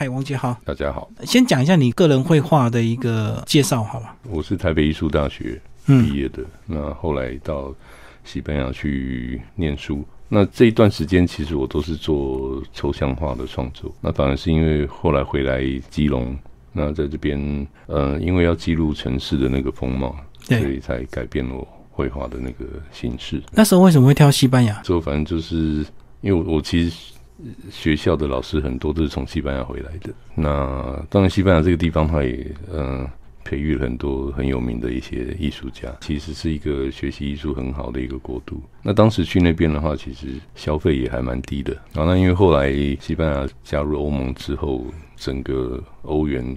嗨，王杰好，大家好，先讲一下你个人绘画的一个介绍，好吧？我是台北艺术大学毕业的，那后来到西班牙去念书。那这一段时间，其实我都是做抽象画的创作。那当然是因为后来回来基隆，那在这边，呃，因为要记录城市的那个风貌，所以才改变了绘画的那个形式。那时候为什么会挑西班牙？之后反正就是因为我我其实。学校的老师很多都是从西班牙回来的。那当然，西班牙这个地方，它也嗯培育了很多很有名的一些艺术家，其实是一个学习艺术很好的一个国度。那当时去那边的话，其实消费也还蛮低的。然后，那因为后来西班牙加入欧盟之后，整个欧元。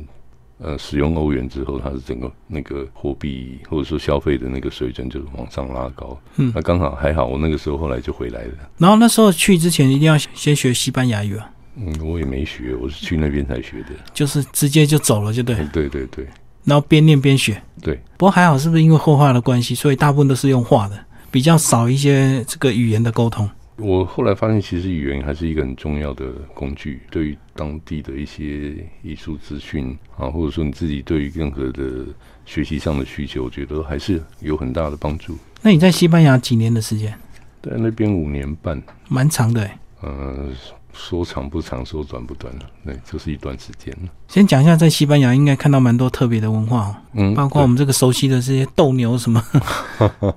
呃，使用欧元之后，它是整个那个货币或者说消费的那个水准就是往上拉高。嗯，那刚好还好，我那个时候后来就回来了。然后那时候去之前一定要先学西班牙语啊。嗯，我也没学，我是去那边才学的。就是直接就走了，就对。对对对。然后边念边学。对。不过还好，是不是因为绘画的关系，所以大部分都是用画的，比较少一些这个语言的沟通。我后来发现，其实语言还是一个很重要的工具，对于当地的一些艺术资讯啊，或者说你自己对于任何的学习上的需求，我觉得还是有很大的帮助。那你在西班牙几年的时间？在那边五年半，蛮长的。呃，说长不长，说短不短了，对，就是一段时间了先讲一下，在西班牙应该看到蛮多特别的文化，嗯，包括我们这个熟悉的这些斗牛什么。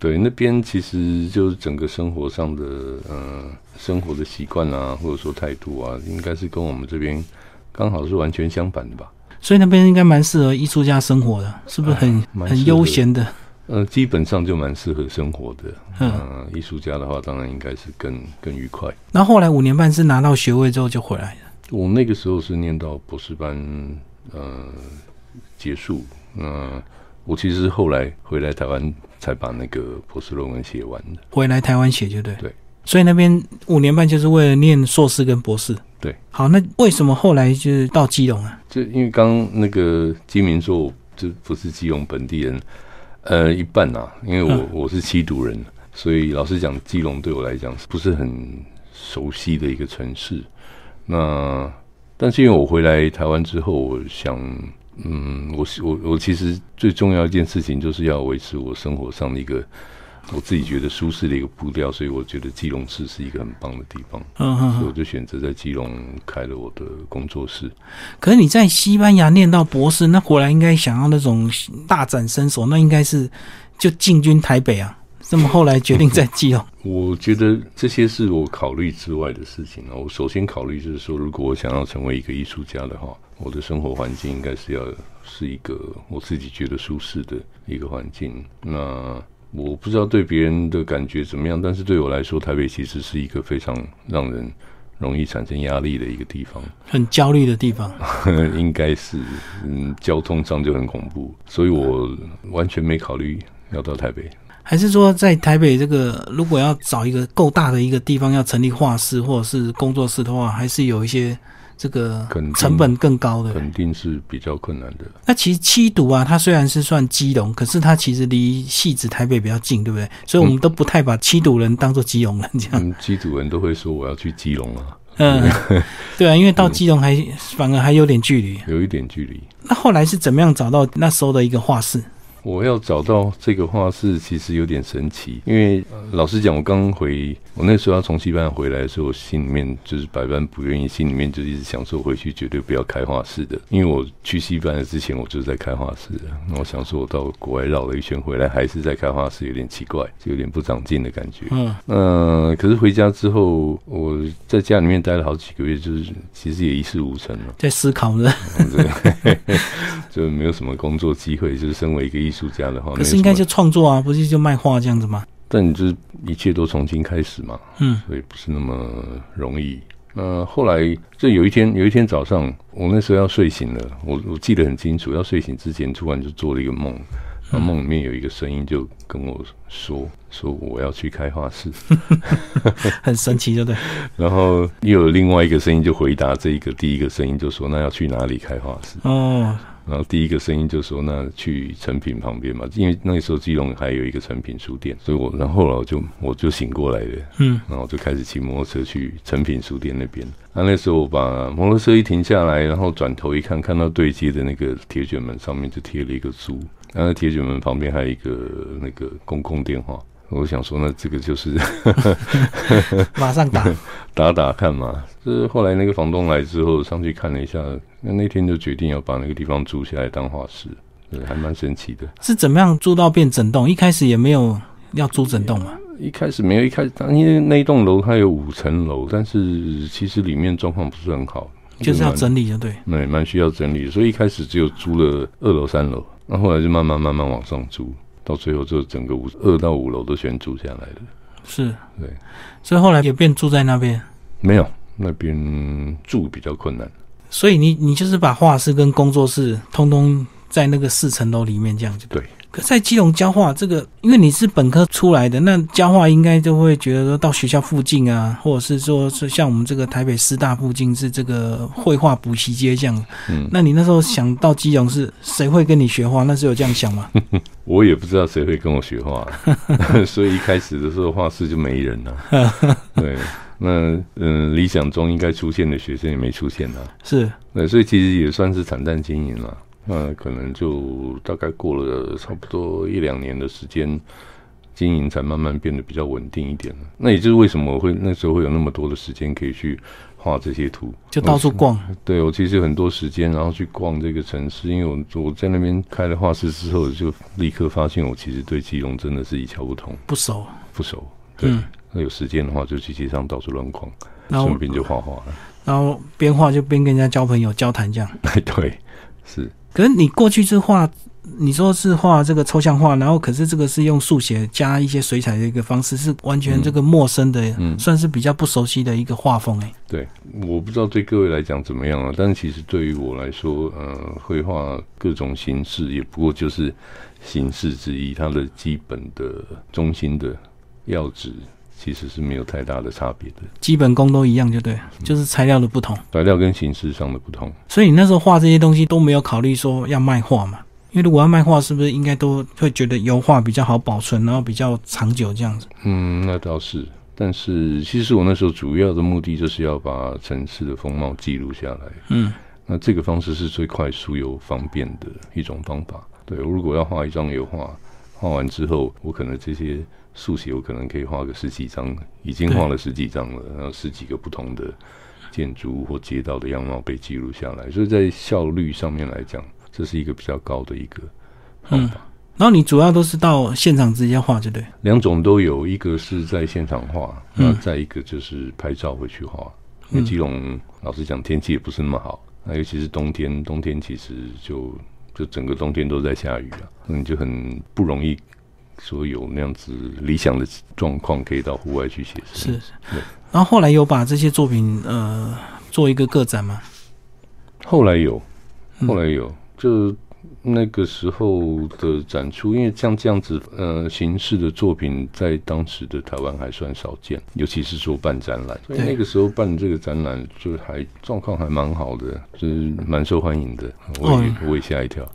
对，那边其实就是整个生活上的，呃，生活的习惯啊，或者说态度啊，应该是跟我们这边刚好是完全相反的吧。所以那边应该蛮适合艺术家生活的，是不是很很悠闲的？呃，基本上就蛮适合生活的。嗯，艺术家的话，当然应该是更更愉快。那后来五年半是拿到学位之后就回来了。我那个时候是念到博士班，呃，结束。嗯我其实后来回来台湾。才把那个博士论文写完的，回来台湾写就对。对，所以那边五年半就是为了念硕士跟博士。对，好，那为什么后来就是到基隆啊？就因为刚那个金明说，就不是基隆本地人，呃，一半啊，因为我我是七堵人，所以老实讲，基隆对我来讲不是很熟悉的一个城市。那但是因为我回来台湾之后，我想。嗯，我我我其实最重要一件事情就是要维持我生活上的一个我自己觉得舒适的一个步调，所以我觉得基隆市是一个很棒的地方，嗯所以我就选择在基隆开了我的工作室。可是你在西班牙念到博士，那回来应该想要那种大展身手，那应该是就进军台北啊？这么后来决定在基隆？我觉得这些是我考虑之外的事情啊。我首先考虑就是说，如果我想要成为一个艺术家的话。我的生活环境应该是要是一个我自己觉得舒适的一个环境。那我不知道对别人的感觉怎么样，但是对我来说，台北其实是一个非常让人容易产生压力的一个地方，很焦虑的地方。应该是，嗯，交通上就很恐怖，所以我完全没考虑要到台北。还是说，在台北这个，如果要找一个够大的一个地方要成立画室或者是工作室的话，还是有一些。这个成本更高的，肯定是比较困难的。那其实七堵啊，它虽然是算基隆，可是它其实离戏子台北比较近，对不对？所以我们都不太把七堵人当做基隆人这样。七堵人都会说我要去基隆啊。嗯，对啊，因为到基隆还反而还有点距离，有一点距离。那后来是怎么样找到那时候的一个画室？我要找到这个画室，其实有点神奇。因为老实讲，我刚回，我那时候要从西班牙回来的时候，我心里面就是百般不愿意，心里面就一直想说回去绝对不要开画室的。因为我去西班牙之前，我就是在开画室的。那我想说，我到国外绕了一圈回来，还是在开画室，有点奇怪，就有点不长进的感觉。嗯，呃，可是回家之后，我在家里面待了好几个月，就是其实也一事无成了，在思考呢，就没有什么工作机会，就是身为一个。艺术家的话，可是应该就创作啊，不是就卖画这样子吗？但你就是一切都重新开始嘛，嗯，所以不是那么容易。呃后来就有一天，有一天早上，我那时候要睡醒了，我我记得很清楚，要睡醒之前突然就做了一个梦，那梦里面有一个声音就跟我说：“说我要去开画室。”很神奇，对不对？然后又有另外一个声音就回答这一个第一个声音，就说：“那要去哪里开画室？”哦。然后第一个声音就说：“那去成品旁边嘛，因为那个时候基隆还有一个成品书店，所以我然后来我就我就醒过来了，嗯，然后就开始骑摩托车去成品书店那边。那那时候我把摩托车一停下来，然后转头一看，看到对接的那个铁卷门上面就贴了一个租，然后铁卷门旁边还有一个那个公共电话。”我想说，那这个就是 马上打 打打看嘛。是后来那个房东来之后，上去看了一下，那那天就决定要把那个地方租下来当画室，还蛮神奇的。是怎么样租到变整栋？一开始也没有要租整栋嘛？一开始没有，一开始因为那一栋楼它有五层楼，但是其实里面状况不是很好，就是要整理，就对，对，蛮需要整理，所以一开始只有租了二楼、三楼，那后来就慢慢慢慢往上租。到最后，就整个五二到五楼都全住下来了。是，对，所以后来也变住在那边。没有，那边住比较困难。所以你你就是把画室跟工作室通通在那个四层楼里面这样子对。可在基隆教画这个，因为你是本科出来的，那教画应该就会觉得说到学校附近啊，或者是说是像我们这个台北师大附近是这个绘画补习街这样。嗯，那你那时候想到基隆是谁会跟你学画？那时候有这样想吗？我也不知道谁会跟我学画，所以一开始的时候画室就没人了。对，那嗯，理想中应该出现的学生也没出现啊。是，那，所以其实也算是惨淡经营了。那可能就大概过了差不多一两年的时间，经营才慢慢变得比较稳定一点了。那也就是为什么我会那时候会有那么多的时间可以去画这些图，就到处逛。对我其实有很多时间，然后去逛这个城市，因为我我在那边开了画室之后，就立刻发现我其实对基隆真的是一窍不通，不熟，不熟。对，那有时间的话就去街上到处乱逛，顺便就画画了。然后边画就边跟人家交朋友、交谈这样。哎，对，是。可是你过去是画，你说是画这个抽象画，然后可是这个是用速写加一些水彩的一个方式，是完全这个陌生的，算是比较不熟悉的一个画风哎。对，我不知道对各位来讲怎么样啊，但是其实对于我来说，呃，绘画各种形式也不过就是形式之一，它的基本的中心的要旨。其实是没有太大的差别的，基本功都一样，就对，就是材料的不同，材料跟形式上的不同。所以你那时候画这些东西都没有考虑说要卖画嘛？因为如果要卖画，是不是应该都会觉得油画比较好保存，然后比较长久这样子？嗯，那倒是。但是其实我那时候主要的目的就是要把城市的风貌记录下来。嗯，那这个方式是最快速又方便的一种方法。对，我如果要画一张油画，画完之后，我可能这些。速写我可能可以画个十几张，已经画了十几张了，然后十几个不同的建筑或街道的样貌被记录下来，所以在效率上面来讲，这是一个比较高的一个方法。然后你主要都是到现场直接画，对不对？两种都有，一个是在现场画，那再一个就是拍照回去画。因为基隆老实讲天气也不是那么好，那尤其是冬天，冬天其实就就整个冬天都在下雨啊，你就很不容易。说有那样子理想的状况，可以到户外去写生。是，然后后来有把这些作品呃做一个个展吗？后来有，后来有，就那个时候的展出，因为像这样子呃形式的作品，在当时的台湾还算少见，尤其是说办展览，所以那个时候办这个展览，就还状况还蛮好的，就是蛮受欢迎的。我也我也吓一跳。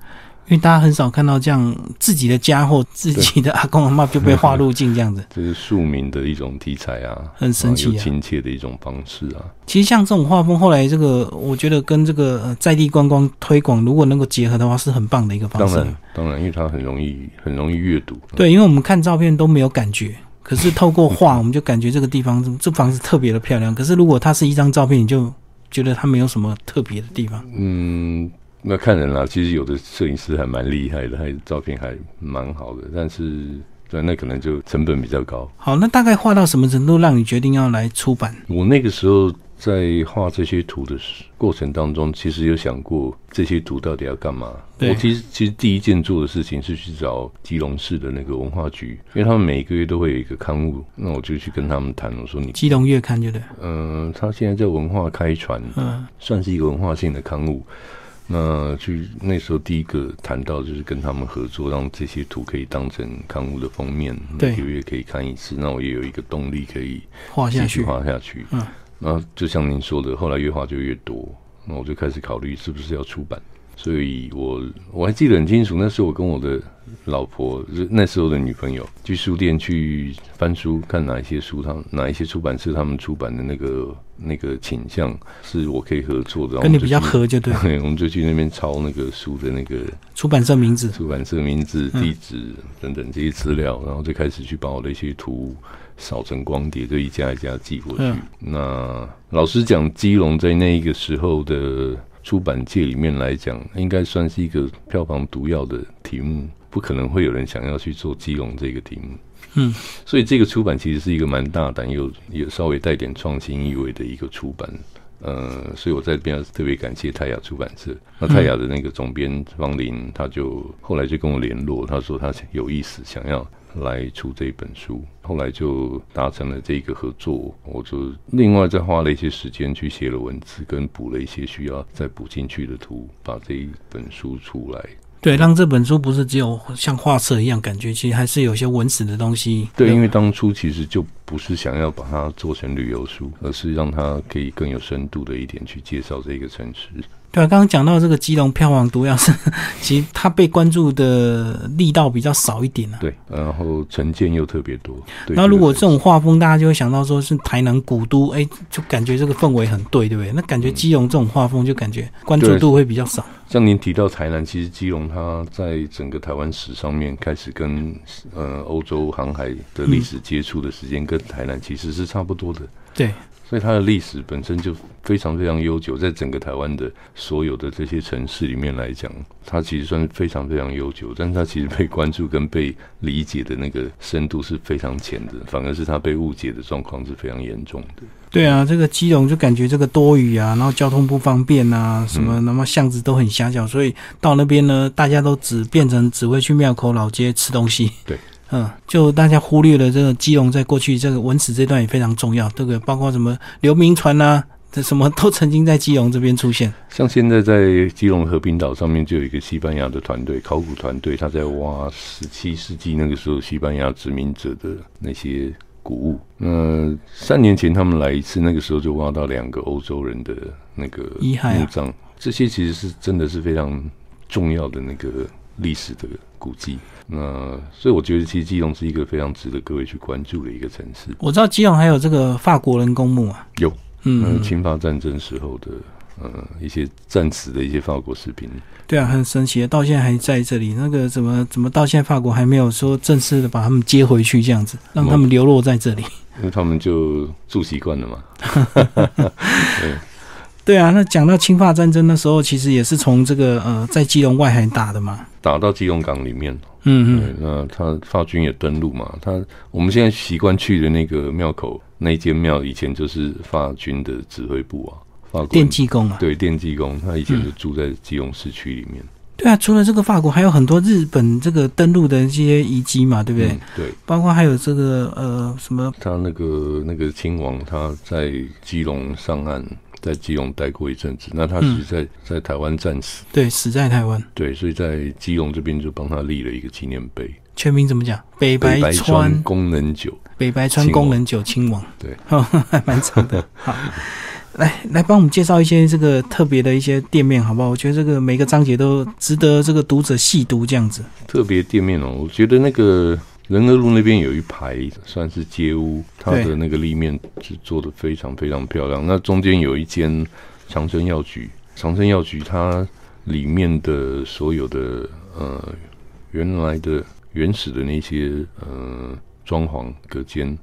因为大家很少看到这样自己的家或自己的阿公阿妈就被画入镜这样子，这是庶民的一种题材啊，很神奇、啊亲切的一种方式啊。其实像这种画风，后来这个我觉得跟这个在地观光推广如果能够结合的话，是很棒的一个方式。当然，当然，因为它很容易很容易阅读。对，因为我们看照片都没有感觉，可是透过画，我们就感觉这个地方这房子特别的漂亮。可是如果它是一张照片，你就觉得它没有什么特别的地方。嗯。那看人啦，其实有的摄影师还蛮厉害的，还照片还蛮好的，但是对那可能就成本比较高。好，那大概画到什么程度让你决定要来出版？我那个时候在画这些图的过程当中，其实有想过这些图到底要干嘛。我其实其实第一件做的事情是去找基隆市的那个文化局，因为他们每个月都会有一个刊物，那我就去跟他们谈，我说你基隆月刊对不对？嗯，他现在在文化开传，嗯，算是一个文化性的刊物。那去那时候第一个谈到就是跟他们合作，让这些图可以当成刊物的封面，对每个月可以看一次。那我也有一个动力可以画下去，画下去。嗯，那就像您说的，后来越画就越多，那我就开始考虑是不是要出版。所以我我还记得很清楚，那时候我跟我的老婆，那时候的女朋友，去书店去翻书，看哪一些书，他们哪一些出版社他们出版的那个那个倾向是我可以合作的，跟你比较合就对。对，我们就去那边抄那个书的那个出版社名字，出版社名字、地址等等这些资料，然后就开始去把我的一些图扫成光碟，就一家一家寄过去。嗯那老实讲，基隆在那一个时候的出版界里面来讲，应该算是一个票房毒药的题目，不可能会有人想要去做基隆这个题目。嗯，所以这个出版其实是一个蛮大胆又也稍微带点创新意味的一个出版。呃，所以我在这边特别感谢泰雅出版社。那泰雅的那个总编方林，他就后来就跟我联络，他说他有意思想要来出这一本书，后来就达成了这个合作。我就另外再花了一些时间去写了文字，跟补了一些需要再补进去的图，把这一本书出来。对，让这本书不是只有像画册一样，感觉其实还是有些文史的东西。对，因为当初其实就不是想要把它做成旅游书，而是让它可以更有深度的一点去介绍这个城市。对啊，刚刚讲到这个基隆票房毒药是，其实它被关注的力道比较少一点啊。对，然后成见又特别多。那如果这个种画风，大家就会想到说是台南古都，哎，就感觉这个氛围很对，对不对？那感觉基隆这种画风，就感觉关注度会比较少。像您提到台南，其实基隆它在整个台湾史上面开始跟呃欧洲航海的历史接触的时间，跟台南其实是差不多的。对，所以它的历史本身就非常非常悠久，在整个台湾的所有的这些城市里面来讲，它其实算是非常非常悠久，但是它其实被关注跟被理解的那个深度是非常浅的，反而是它被误解的状况是非常严重的。对啊，这个基隆就感觉这个多雨啊，然后交通不方便啊，什么，嗯那么巷子都很狭小，所以到那边呢，大家都只变成只会去庙口老街吃东西。对，嗯，就大家忽略了这个基隆在过去这个文史这段也非常重要，这个包括什么刘铭传啊，这什么都曾经在基隆这边出现。像现在在基隆和平岛上面就有一个西班牙的团队，考古团队，他在挖十七世纪那个时候西班牙殖民者的那些古物。那三年前他们来一次，那个时候就挖到两个欧洲人的那个遗骸墓葬，这些其实是真的是非常重要的那个历史的古迹。那所以我觉得，其实基隆是一个非常值得各位去关注的一个城市。我知道基隆还有这个法国人公墓啊，有嗯嗯，，侵法战争时候的呃一些战死的一些法国士兵。对啊，很神奇的，到现在还在这里。那个怎么怎么到现在法国还没有说正式的把他们接回去，这样子让他们流落在这里。因为他们就住习惯了嘛。对啊，那讲到侵法战争的时候，其实也是从这个呃在基隆外海打的嘛。打到基隆港里面，嗯嗯，那他法军也登陆嘛。他我们现在习惯去的那个庙口那间庙，以前就是法军的指挥部啊，法国电技工啊。对电技工，他以前就住在基隆市区里面，对啊，除了这个法国，还有很多日本这个登陆的一些遗迹嘛，对不对？嗯对包括还有这个呃什么他那个那个亲王，他在基隆上岸，在基隆待过一阵子。那他嗯是在、在台湾战死，对死在台湾，对，所以在基隆这边就帮他立了一个纪念碑，全名怎么讲？北白川川功能酒。北白川功能酒亲王，对，还蛮长的。好，来来帮我们介绍一些这个特别的一些店面，好不好？我觉得这个每个章节都值得这个读者细读，这样子。特别店面哦，我觉得那个仁和路那边有一排算是街屋，它的那个立面是做的非常非常漂亮。那中间有一间长生药局，长生药局它里面的所有的呃原来的原始的那些呃装潢、隔间、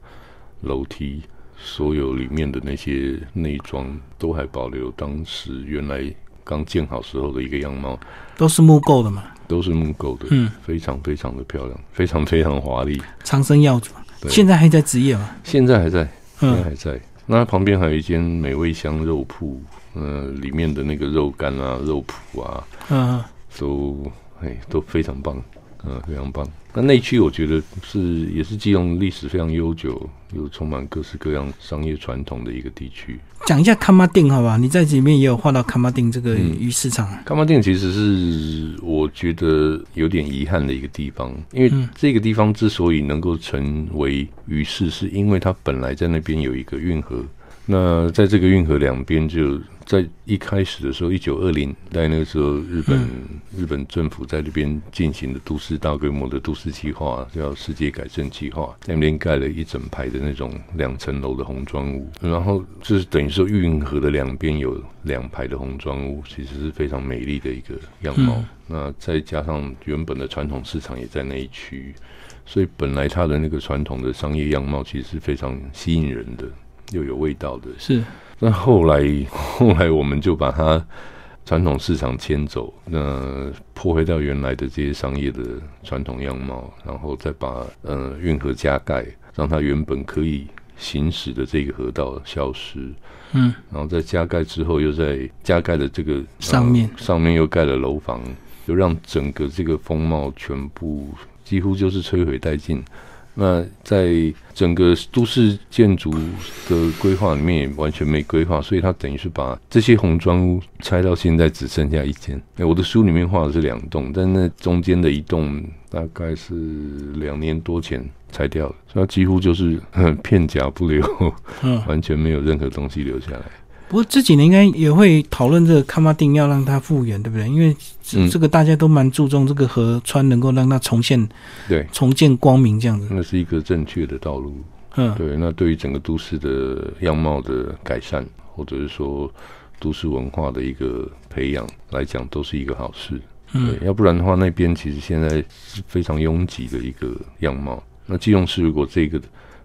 楼梯。所有里面的那些内装都还保留当时原来刚建好时候的一个样貌，都是木构的嘛，都是木构的，嗯，非常非常的漂亮，非常非常华丽。长生药主，对现在还在职业吗？现在还在，现在嗯，还在。那它旁边还有一间美味香肉铺，呃，里面的那个肉干啊、肉脯啊，嗯，都哎都非常棒。嗯，非常棒。那内区我觉得是也是基隆历史非常悠久，又充满各式各样商业传统的一个地区。讲一下卡马丁好吧？你在里面也有画到卡马丁这个鱼市场。卡马丁其实是我觉得有点遗憾的一个地方，因为这个地方之所以能够成为鱼市，是因为它本来在那边有一个运河。那在这个运河两边，就在一开始的时候，一九二零在那个时候，日本日本政府在这边进行的都市大规模的都市计划，叫世界改正计划，在那边盖了一整排的那种两层楼的红砖屋，然后就是等于说运河的两边有两排的红砖屋，其实是非常美丽的一个样貌。那再加上原本的传统市场也在那一区，所以本来它的那个传统的商业样貌其实是非常吸引人的。又有味道的是，那后来 后来我们就把它传统市场迁走，那破坏到原来的这些商业的传统样貌，然后再把呃运河加盖，让它原本可以行驶的这个河道消失，嗯，然后在加盖之后，又在加盖的这个上面。上面又盖了楼房，就让整个这个风貌全部几乎就是摧毁殆尽。那在整个都市建筑的规划里面也完全没规划，所以它等于是把这些红砖屋拆到现在只剩下一间。哎，我的书里面画的是两栋，但那中间的一栋大概是两年多前拆掉了，所以它几乎就是 片甲不留，完全没有任何东西留下来。不过这几年应该也会讨论这个卡马丁要让它复原，对不对？因为这个大家都蛮注重这个河川能够让它重现，对，重见光明这样子。那是一个正确的道路。嗯，对。那对于整个都市的样貌的改善，或者是说都市文化的一个培养来讲，都是一个好事。嗯，要不然的话，那边其实现在是非常拥挤的一个样貌。那基隆市如果这个。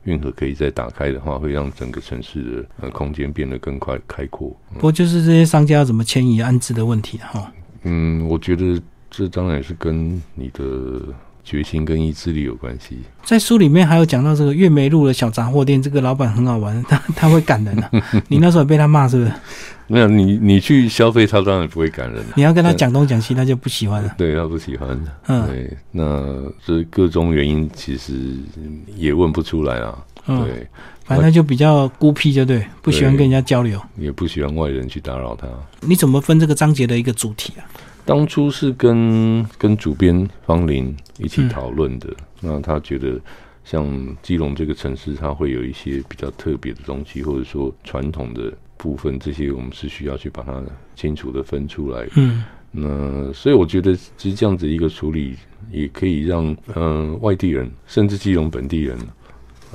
运河可以再打开的话，会让整个城市的呃空间变得更快开阔。不过就是这些商家要怎么迁移安置的问题哈。嗯，我觉得这当然也是跟你的决心跟意志力有关系。在书里面还有讲到这个月梅路的小杂货店，这个老板很好玩，他他会赶人啊。你那时候被他骂是不是？没有，你你去消费，他当然不会感人。你要跟他讲东讲西，他就不喜欢了。对他不喜欢。嗯，对，那这各种原因其实也问不出来啊。对，反正就比较孤僻，就对，不喜欢跟人家交流，也不喜欢外人去打扰他。你怎么分这个章节的一个主题啊？当初是跟跟主编方林一起讨论的。那他觉得，像基隆这个城市，它会有一些比较特别的东西，或者说传统的部分，这些我们是需要去把它清楚的分出来。嗯，那所以我觉得，其实这样子一个处理，也可以让嗯外地人，甚至基隆本地人。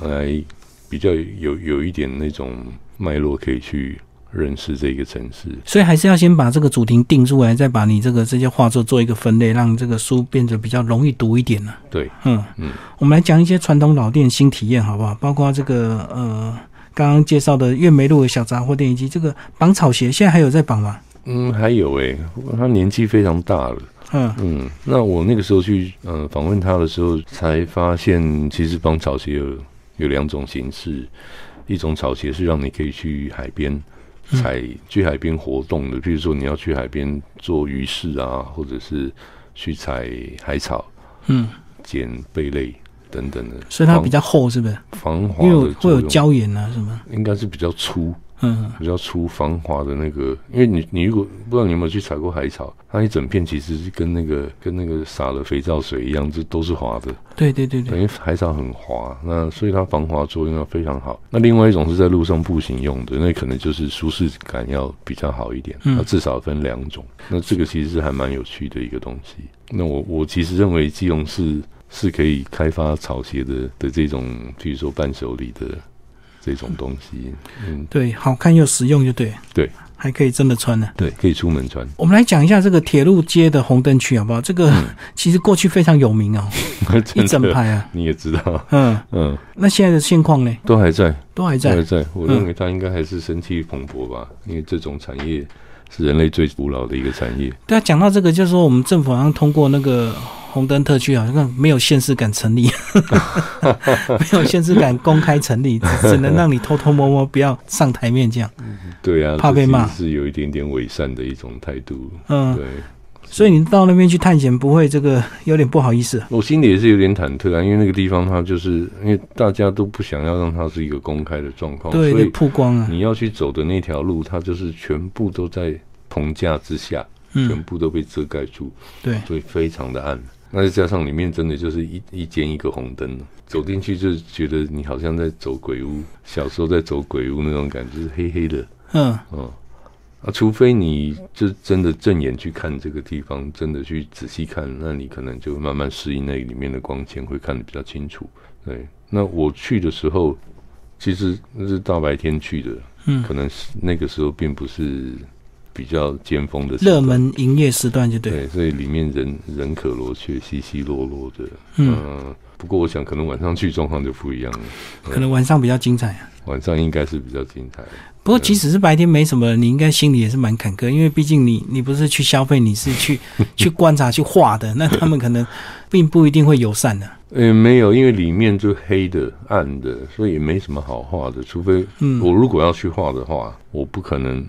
来比较有有一点那种脉络，可以去认识这个城市。所以还是要先把这个主题定出来，再把你这个这些画作做一个分类，让这个书变得比较容易读一点呢。对，嗯嗯，我们来讲一些传统老店新体验，好不好？包括这个呃，刚刚介绍的月梅路的小杂货店，以及这个绑草鞋，现在还有在绑吗？嗯，还有诶，他年纪非常大了。嗯嗯，那我那个时候去呃访问他的时候，才发现其实绑草鞋有。有两种形式，一种草鞋是让你可以去海边采去海边活动的，比如说你要去海边做鱼市啊，或者是去采海草，嗯，捡贝类等等的。所以它比较厚，是不是？防滑因为会有胶盐啊，什么？应该是比较粗。嗯，比较粗防滑的那个，因为你你如果不知道你有没有去采过海草，它一整片其实是跟那个跟那个撒了肥皂水一样，这都是滑的。对对对对，等于海草很滑，那所以它防滑作用要非常好。那另外一种是在路上步行用的，那可能就是舒适感要比较好一点。嗯，至少分两种。那这个其实是还蛮有趣的一个东西。那我我其实认为基隆是是可以开发草鞋的的这种，比如说伴手礼的。这种东西，嗯，对，好看又实用，就对，对，还可以真的穿呢，对，可以出门穿。我们来讲一下这个铁路街的红灯区，好不好？这个 其实过去非常有名哦，一整排啊，你也知道，嗯嗯。那现在的现况呢？都还在，都还在，还在。我认为它应该还是生气蓬勃吧，因为这种产业是人类最古老的一个产业。对啊，讲到这个，就是说我们政府好像通过那个。红灯特区好像没有限制感成立，没有限制感公开成立，只能让你偷偷摸摸不要上台面这样。对啊，怕被骂是有一点点伪善的一种态度。嗯，对。所以你到那边去探险，不会这个有点不好意思啊？我心里也是有点忐忑啊，因为那个地方它就是因为大家都不想要让它是一个公开的状况，对，所以曝光啊，你要去走的那条路，它就是全部都在棚架之下，全嗯，部都被遮盖住，对，所以非常的暗。那再加上里面真的就是一一间一个红灯，走进去就觉得你好像在走鬼屋，小时候在走鬼屋那种感觉，就是黑黑的，嗯，嗯。啊，除非你就真的正眼去看这个地方，真的去仔细看，那你可能就慢慢适应那里面的光线，会看得比较清楚。对，那我去的时候，其实那是大白天去的，嗯可能是那个时候并不是比较尖峰的热门营业时段就对，对，所以里面人人可罗雀，稀稀落落的。嗯呃不过我想可能晚上去状况就不一样了，可能晚上比较精彩啊。晚上应该是比较精彩。不过即使是白天没什么，你应该心里也是蛮坎坷，因为毕竟你你不是去消费，你是去 去观察去画的，那他们可能并不一定会友善的。呃，没有，因为里面就黑的、暗的，所以也没什么好画的。除非嗯，我如果要去画的话，我不可能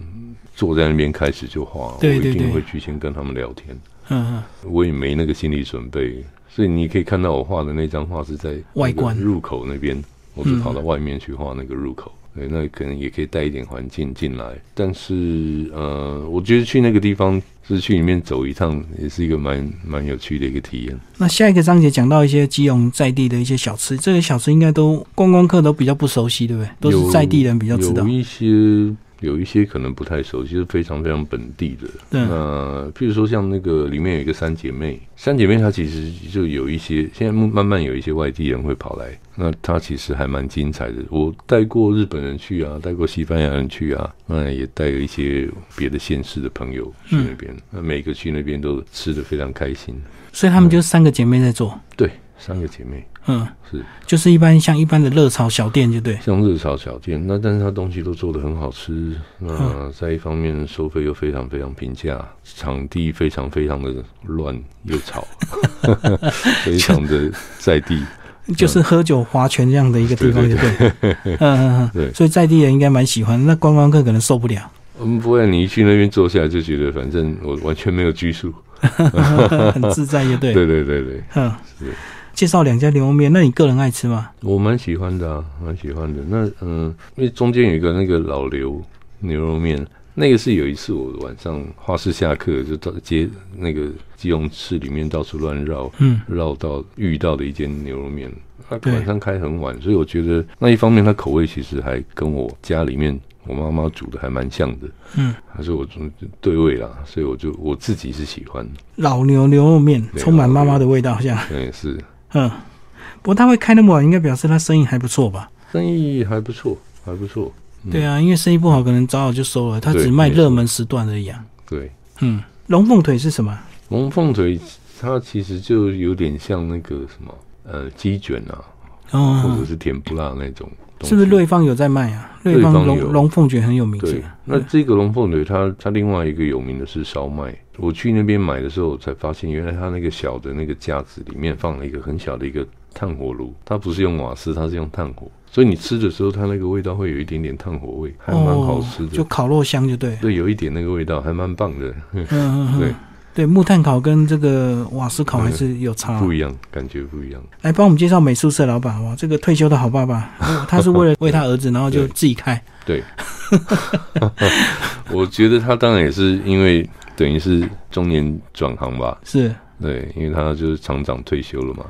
坐在那边开始就画，对对对我一定会去先跟他们聊天。嗯嗯，我也没那个心理准备，所以你可以看到我画的那张画是在外观入口那边，我是跑到外面去画那个入口。对，那可能也可以带一点环境进来，但是呃，我觉得去那个地方是去里面走一趟，也是一个蛮蛮有趣的一个体验。那下一个章节讲到一些基隆在地的一些小吃，这些小吃应该都观光客都比较不熟悉，对不对？都是在地人比较知道有。一些有一些可能不太熟悉，是非常非常本地的。对那譬如说像那个里面有一个三姐妹，三姐妹她其实就有一些，现在慢慢有一些外地人会跑来，那她其实还蛮精彩的。我带过日本人去啊，带过西班牙人去啊，那也带了一些别的县市的朋友去那边，那每个去那边都吃的非常开心。所以他们就是三个姐妹在做，对，三个姐妹嗯，是就是一般像一般的热炒小店，就对。像热炒小店，那但是它东西都做的很好吃，那嗯在一方面收费又非常非常平价，场地非常非常的乱又吵，非常的在地。就是喝酒划拳这样的一个地方，就对。嗯嗯 对嗯，所以在地人应该蛮喜欢，那观光客可能受不了。嗯，不然你一去那边坐下来就觉得，反正我完全没有拘束。很自在，就对。对对对对，嗯是，介绍两家牛肉面，那你个人爱吃吗？我蛮喜欢的啊，蛮喜欢的。那嗯，因为中间有一个那个老刘牛肉面，那个是有一次我晚上画室下课就到街那个基隆市里面到处乱绕，嗯，绕到遇到的一间牛肉面，它晚上开很晚，所以我觉得那一方面它口味其实还跟我家里面我妈妈煮的还蛮像的，嗯，还是我煮对味啦，所以我就我自己是喜欢，老牛牛肉面充满妈妈的味道，像。对，是嗯。不过他会开那么晚，应该表示他生意还不错吧？生意还不错，还不错，嗯对啊，因为生意不好，可能早早就收了。他只卖热门时段而已啊。对。嗯，龙凤腿是什么？龙凤腿它其实就有点像那个什么呃鸡卷啊，哦或哦者，是甜不辣那种。是不是瑞芳有在卖啊？瑞芳龙龙凤卷很有名对气。，那这个龙凤腿它它另外一个有名的是烧麦。我去那边买的时候，我才发现原来它那个小的那个架子里面放了一个很小的一个炭火炉，它不是用瓦斯，它是用炭火，所以你吃的时候它那个味道会有一点点炭火味，还蛮好吃的。哦就烤肉香就对。对，有一点那个味道，还蛮棒的，嗯嗯嗯，对，对，木炭烤跟这个瓦斯烤还是有差。不一样，感觉不一样。来帮我们介绍美术社老板哇，这个退休的好爸爸，哦 他是为了为他儿子，然后就自己开。对，我觉得他当然也是因为等于是中年转行吧，是，对，因为他就是厂长退休了嘛，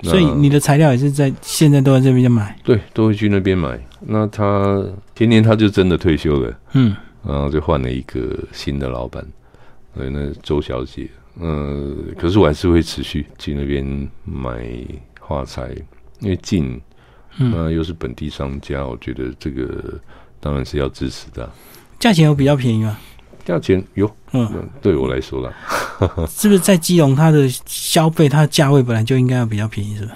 所以你的材料也是在现在都在这边买。对都会去那边买。那他前年他就真的退休了，嗯，然后就换了一个新的老板，对，那周小姐，呃，可是我还是会持续去那边买画材，因为近，嗯那又是本地商家，我觉得这个当然是要支持的啊。价钱有比较便宜吗？价钱有，嗯，嗯对我来说啦，是不是在基隆它的消费它的价位本来就应该要比较便宜，是吧？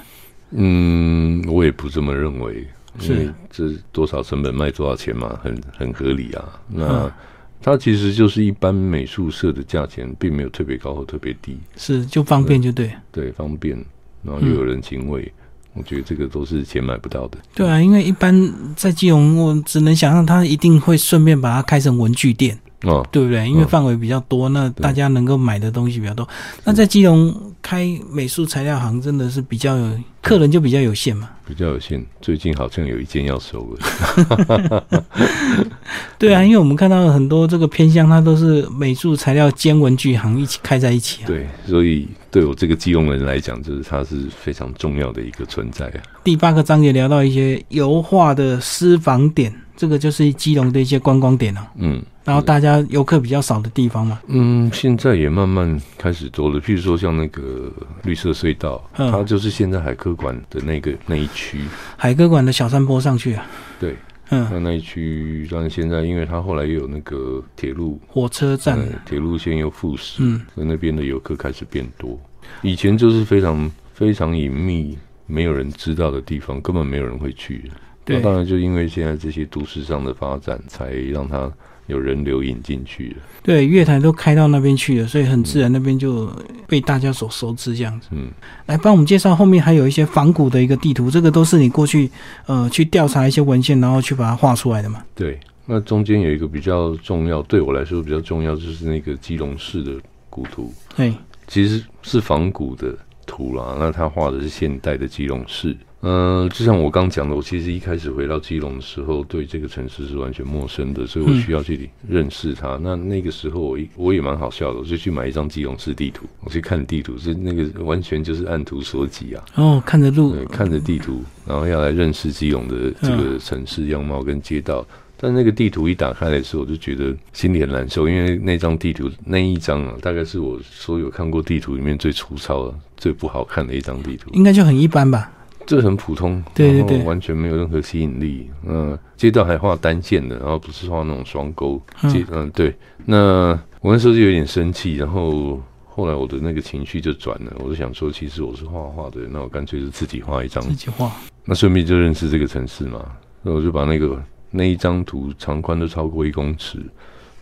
嗯，我也不这么认为，是因为这多少成本卖多少钱嘛，很很合理啊。那嗯它其实就是一般美术社的价钱，并没有特别高或特别低，是就方便就对。对，方便，然后又有人情味，我觉得这个都是钱买不到的。对啊，因为一般在基隆，我只能想象他一定会顺便把它开成文具店。哦，对不对？因为嗯范围比较多，那大家能够买的东西比较多。那在基隆开美术材料行，真的是比较有客人就比较有限嘛。比较有限。最近好像有一间要收了，对啊，因为我们看到很多这个偏向，它都是美术材料兼文具行一起开在一起啊。对，所以对我这个基隆人来讲，就是它是非常重要的一个存在啊。第八个章节聊到一些油画的私房点，这个就是基隆的一些观光点啊。嗯然后大家游客比较少的地方嘛。嗯，现在也慢慢开始多了。譬如说像那个绿色隧道，嗯它就是现在海科馆的那个那一区。海科馆的小山坡上去啊，对，嗯，那那一区，但是现在因为它后来又有那个铁路火车站，呃铁路线又复驶，嗯，所以那边的游客开始变多。以前就是非常非常隐秘，没有人知道的地方，根本没有人会去。对那当然就因为现在这些都市上的发展，才让它有人流引进去了。对，月台都开到那边去了，所以很自然那边就被大家所熟知这样子。嗯，来帮我们介绍后面还有一些仿古的一个地图，这个都是你过去呃去调查一些文献，然后去把它画出来的嘛。对。那中间有一个比较重要，对我来说比较重要，就是那个基隆市的古图，对，其实是仿古的图啦。那他画的是现代的基隆市。嗯，就像我刚讲的，我其实一开始回到基隆的时候，对这个城市是完全陌生的，所以我需要去认识它。那那个时候我一我也蛮好笑的，我就去买一张基隆市地图，我去看地图，是那个完全就是按图索骥啊。哦，看着路对，，看着地图，然后要来认识基隆的这个城市样貌跟街道。但那个地图一打开来的时候，我就觉得心里很难受，因为那张地图那一张啊，大概是我所有看过地图里面最粗糙的、最不好看的一张地图。应该就很一般吧。这很普通，对对对完全没有任何吸引力。嗯、街道还画单线的，然后不是画那种双沟街。嗯、对。那我那时候就有点生气，然后后来我的那个情绪就转了，我就想说，其实我是画画的，那我干脆就自己画一张自己画，那顺便就认识这个城市嘛，那我就把那个那一张图长宽都超过一公尺，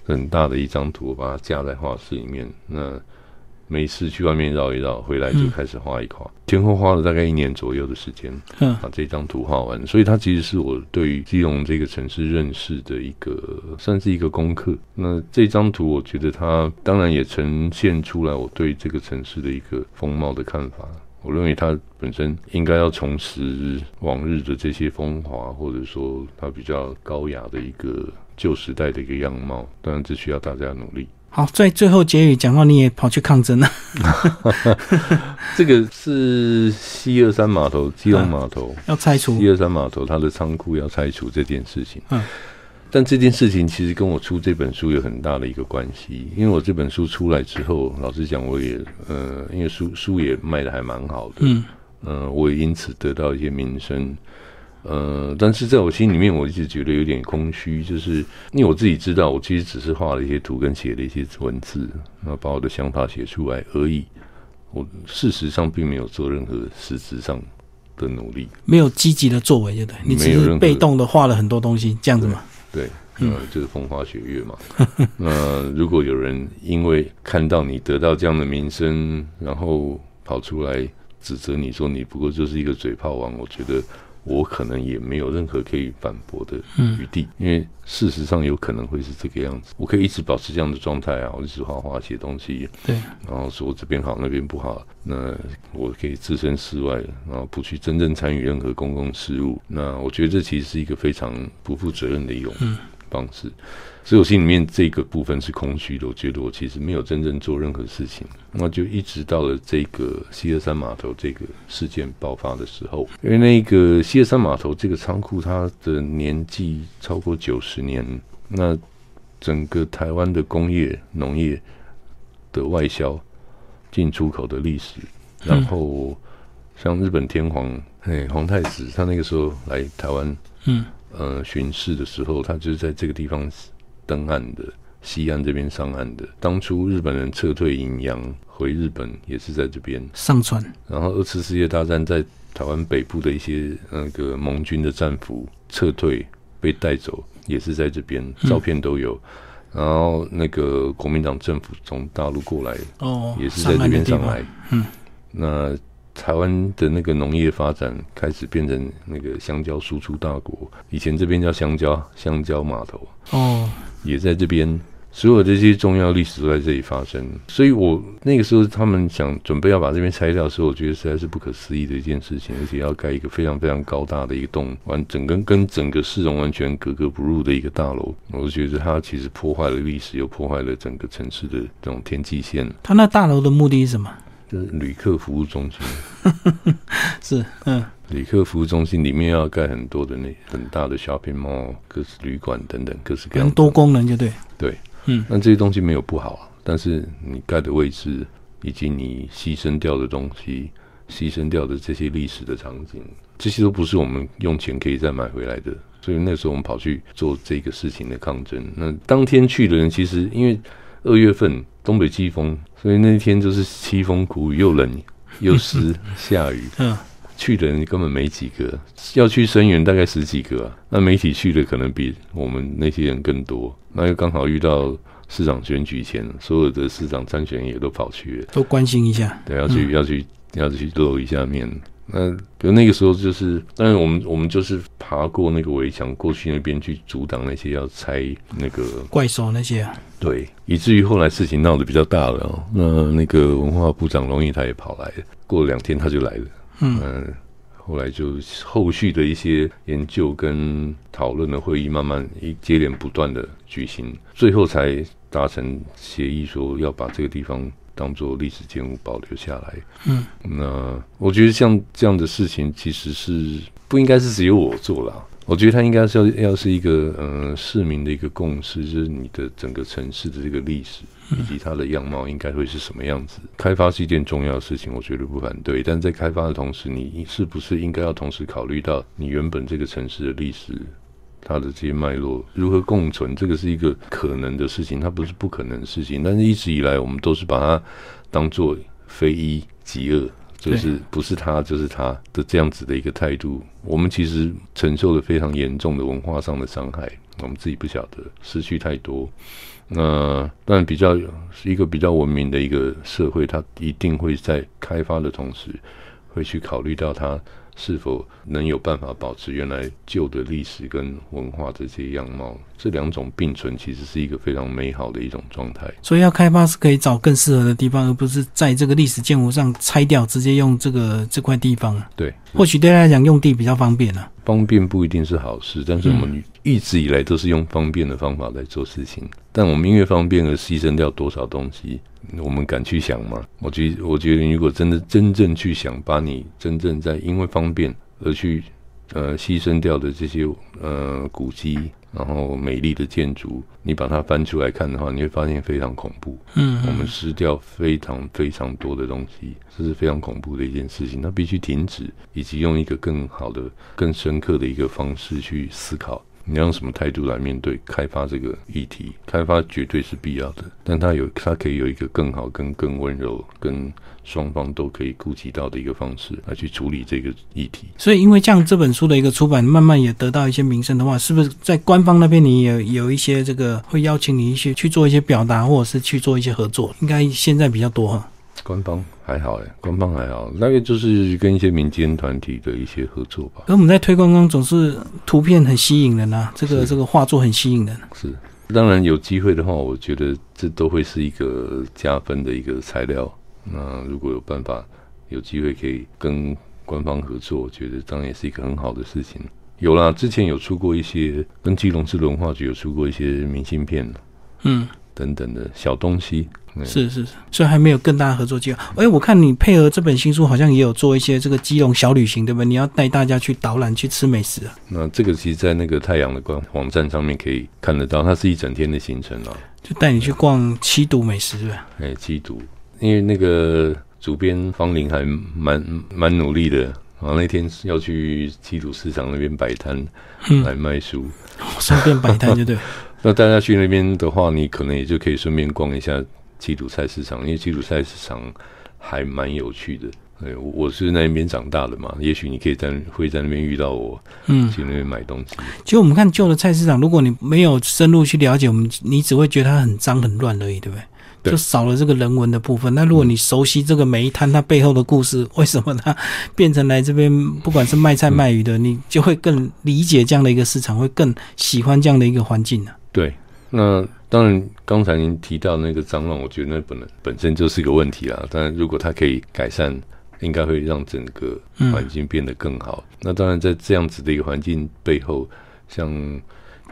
很大的一张图，我把它架在画室里面。那没事去外面绕一绕，回来就开始画一画，前后花了大概一年左右的时间嗯，把这张图画完。所以它其实是我对于基隆这个城市认识的一个，算是一个功课。那这张图，我觉得它当然也呈现出来我对这个城市的一个风貌的看法。我认为它本身应该要重拾往日的这些风华，或者说它比较高雅的一个旧时代的一个样貌。当然，这需要大家努力。好，在最后结语讲到你也跑去抗争了，这个是西二三码头，基隆码头，要拆除西，二三码头它的仓库要拆除这件事情。嗯，但这件事情其实跟我出这本书有很大的一个关系，因为我这本书出来之后，老实讲，我也呃，因为书书也卖的还蛮好的，嗯，呃，我也因此得到一些名声。呃，但是在我心里面，我一直觉得有点空虚，就是因为我自己知道，我其实只是画了一些图跟写了一些文字，然后把我的想法写出来而已。我事实上并没有做任何实质上的努力。没有积极的作为，对不对？你只是被动的画了很多东西，这样子嘛。对，呃，就是风花雪月嘛。那如果有人因为看到你得到这样的名声，然后跑出来指责你说你不过就是一个嘴炮王，我觉得我可能也没有任何可以反驳的余地，因为事实上有可能会是这个样子。我可以一直保持这样的状态啊，我一直画画写东西，对，然后说这边好那边不好，那我可以置身事外，然后不去真正参与任何公共事务。那我觉得这其实是一个非常不负责任的一种方式。所以我心里面这个部分是空虚的，我觉得我其实没有真正做任何事情。那就一直到了这个西二三码头这个事件爆发的时候，因为那个西二三码头这个仓库，它的年纪超过九十年，那整个台湾的工业、农业的外销、进出口的历史，然后像日本天皇，嘿，皇太子，他那个时候来台湾，嗯，呃，巡视的时候，他就是在这个地方登岸的，西岸这边上岸的。当初日本人撤退引洋回日本，也是在这边。上船，然后二次世界大战在台湾北部的一些那个盟军的战俘撤退被带走，也是在这边，照片都有。然后那个国民党政府从大陆过来，哦，也是在这边上来。嗯，那台湾的那个农业发展开始变成那个香蕉输出大国，以前这边叫香蕉香蕉码头，哦，也在这边所有这些重要历史都在这里发生。所以我那个时候他们想准备要把这边拆掉的时候，我觉得实在是不可思议的一件事情，而且要盖一个非常非常高大的一个洞，完整跟跟整个市容完全格格不入的一个大楼。我觉得它其实破坏了历史，又破坏了整个城市的这种天际线。它那大楼的目的是什么？就是旅客服务中心。是，嗯。旅客服务中心里面要盖很多的那很大的 shopping mall、各式旅馆等等，各式各样多功能就对。对，嗯，那这些东西没有不好啊，但是你盖的位置以及你牺牲掉的东西、牺牲掉的这些历史的场景，这些都不是我们用钱可以再买回来的。所以那时候我们跑去做这个事情的抗争。那当天去的人其实因为二月份东北季风，所以那天就是凄风苦雨，又冷 又湿，下雨。嗯。去的人根本没几个，要去声援大概十几个啊。那媒体去的可能比我们那些人更多。那又刚好遇到市长选举前，所有的市长参选也都跑去了，都关心一下。对，要去要去要去露一下面。那比如那个时候就是，但是我们我们就是爬过那个围墙，过去那边去阻挡那些要拆那个怪兽那些。啊对，以至于后来事情闹得比较大了。那那个文化部长龙毅他也跑来了，过了两天他就来了。嗯，后来就后续的一些研究跟讨论的会议，慢慢一接连不断的举行，最后才达成协议，说要把这个地方当做历史建物保留下来。嗯，那我觉得像这样的事情，其实是不应该是只有我做了。我觉得它应该是要要是一个呃市民的一个共识，就是你的整个城市的这个历史以及它的样貌应该会是什么样子。开发是一件重要的事情，我绝对不反对。但在开发的同时，你是不是应该要同时考虑到你原本这个城市的历史，它的这些脉络如何共存？这个是一个可能的事情，它不是不可能的事情。但是一直以来，我们都是把它当做非一即二。就是不是它就是它的这样子的一个态度，我们其实承受了非常严重的文化上的伤害，我们自己不晓得，失去太多。那但比较是一个比较文明的一个社会，它一定会在开发的同时，会去考虑到它。是否能有办法保持原来旧的历史跟文化这些样貌？这两种并存，其实是一个非常美好的一种状态。所以要开发是可以找更适合的地方，而不是在这个历史建筑上拆掉，直接用这个这块地方。对，或许对他来讲用地比较方便啊。方便不一定是好事，但是我们一直以来都是用方便的方法来做事情。但我们因为方便而牺牲掉多少东西？我们敢去想吗？我觉我觉得，如果真的真正去想，把你真正在因为方便而去呃牺牲掉的这些呃古迹，然后美丽的建筑，你把它翻出来看的话，你会发现非常恐怖。嗯，我们失掉非常非常多的东西，这是非常恐怖的一件事情。它必须停止，以及用一个更好的、更深刻的一个方式去思考。你用什么态度来面对开发这个议题？开发绝对是必要的，但它有它可以有一个更好、跟更温柔、跟双方都可以顾及到的一个方式来去处理这个议题。所以，因为这样这本书的一个出版，慢慢也得到一些名声的话，是不是在官方那边你也有一些这个会邀请你一些去做一些表达，或者是去做一些合作？应该现在比较多哈。官方还好哎，官方还好，大概就是跟一些民间团体的一些合作吧。而我们在推广中总是图片很吸引人啊，这个这个画作很吸引人。是，当然有机会的话，我觉得这都会是一个加分的一个材料。那如果有办法有机会可以跟官方合作，我觉得当然也是一个很好的事情。有啦，之前有出过一些跟基隆市文化局有出过一些明信片，嗯，等等的小东西。是是是，所以还没有更大的合作计划。哎，我看你配合这本新书，好像也有做一些这个基隆小旅行，对不对？你要带大家去导览，去吃美食啊。那这个其实，在那个太阳的官网站上面可以看得到，它是一整天的行程啊。就带你去逛七堵美食，对吧？哎，七堵，因为那个主编方林还蛮蛮努力的，然后那天要去七堵市场那边摆摊来卖书，顺便摆摊就对。那大家去那边的话，你可能也就可以顺便逛一下。基督菜市场，因为基督菜市场还蛮有趣的。对，我是那边长大的嘛，也许你可以在会在那边遇到我，嗯，去那边买东西。其实我们看旧的菜市场，如果你没有深入去了解，我们你只会觉得它很脏很乱而已，对不对？就少了这个人文的部分。那如果你熟悉这个每一摊它背后的故事，为什么它 变成来这边，不管是卖菜卖鱼的，你就会更理解这样的一个市场，会更喜欢这样的一个环境呢？对。那当然，刚才您提到那个脏乱，我觉得那本来本身就是一个问题啦。但如果它可以改善，应该会让整个环境变得更好。那当然，在这样子的一个环境背后，像。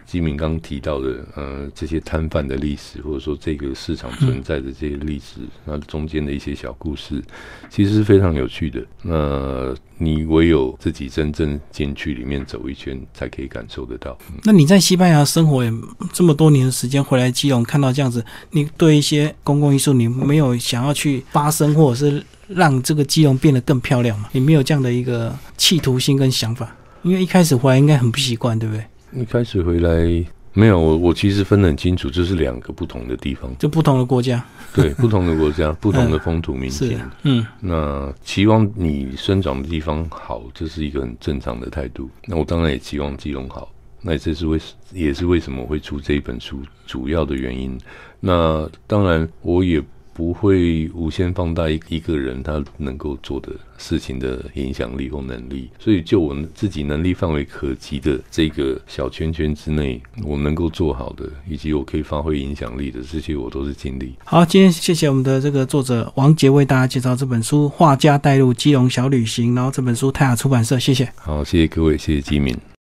基敏刚提到的，呃，这些摊贩的历史，或者说这个市场存在的这些历史，那中间的一些小故事，其实是非常有趣的。那你唯有自己真正进去里面走一圈，才可以感受得到。那你在西班牙生活也这么多年的时间，回来基隆看到这样子，你对一些公共艺术，你没有想要去发声，或者是让这个基隆变得更漂亮吗？你没有这样的一个企图心跟想法？因为一开始回来应该很不习惯，对不对？一开始回来没有我，我其实分得很清楚，这是两个不同的地方，就不同的国家，对，不同的国家，不同的风土民情，嗯，那期望你生长的地方好，这是一个很正常的态度。那我当然也期望基隆好，那这是为也是为什么会出这一本书主要的原因。那当然我也。不会无限放大一一个人他能够做的事情的影响力或能力，所以就我自己能力范围可及的这个小圈圈之内，我能够做好的，以及我可以发挥影响力的这些，我都是尽力。好，今天谢谢我们的这个作者王杰为大家介绍这本书《画家带入基隆小旅行》，然后这本书泰雅出版社，谢谢。好，谢谢各位，谢谢基敏。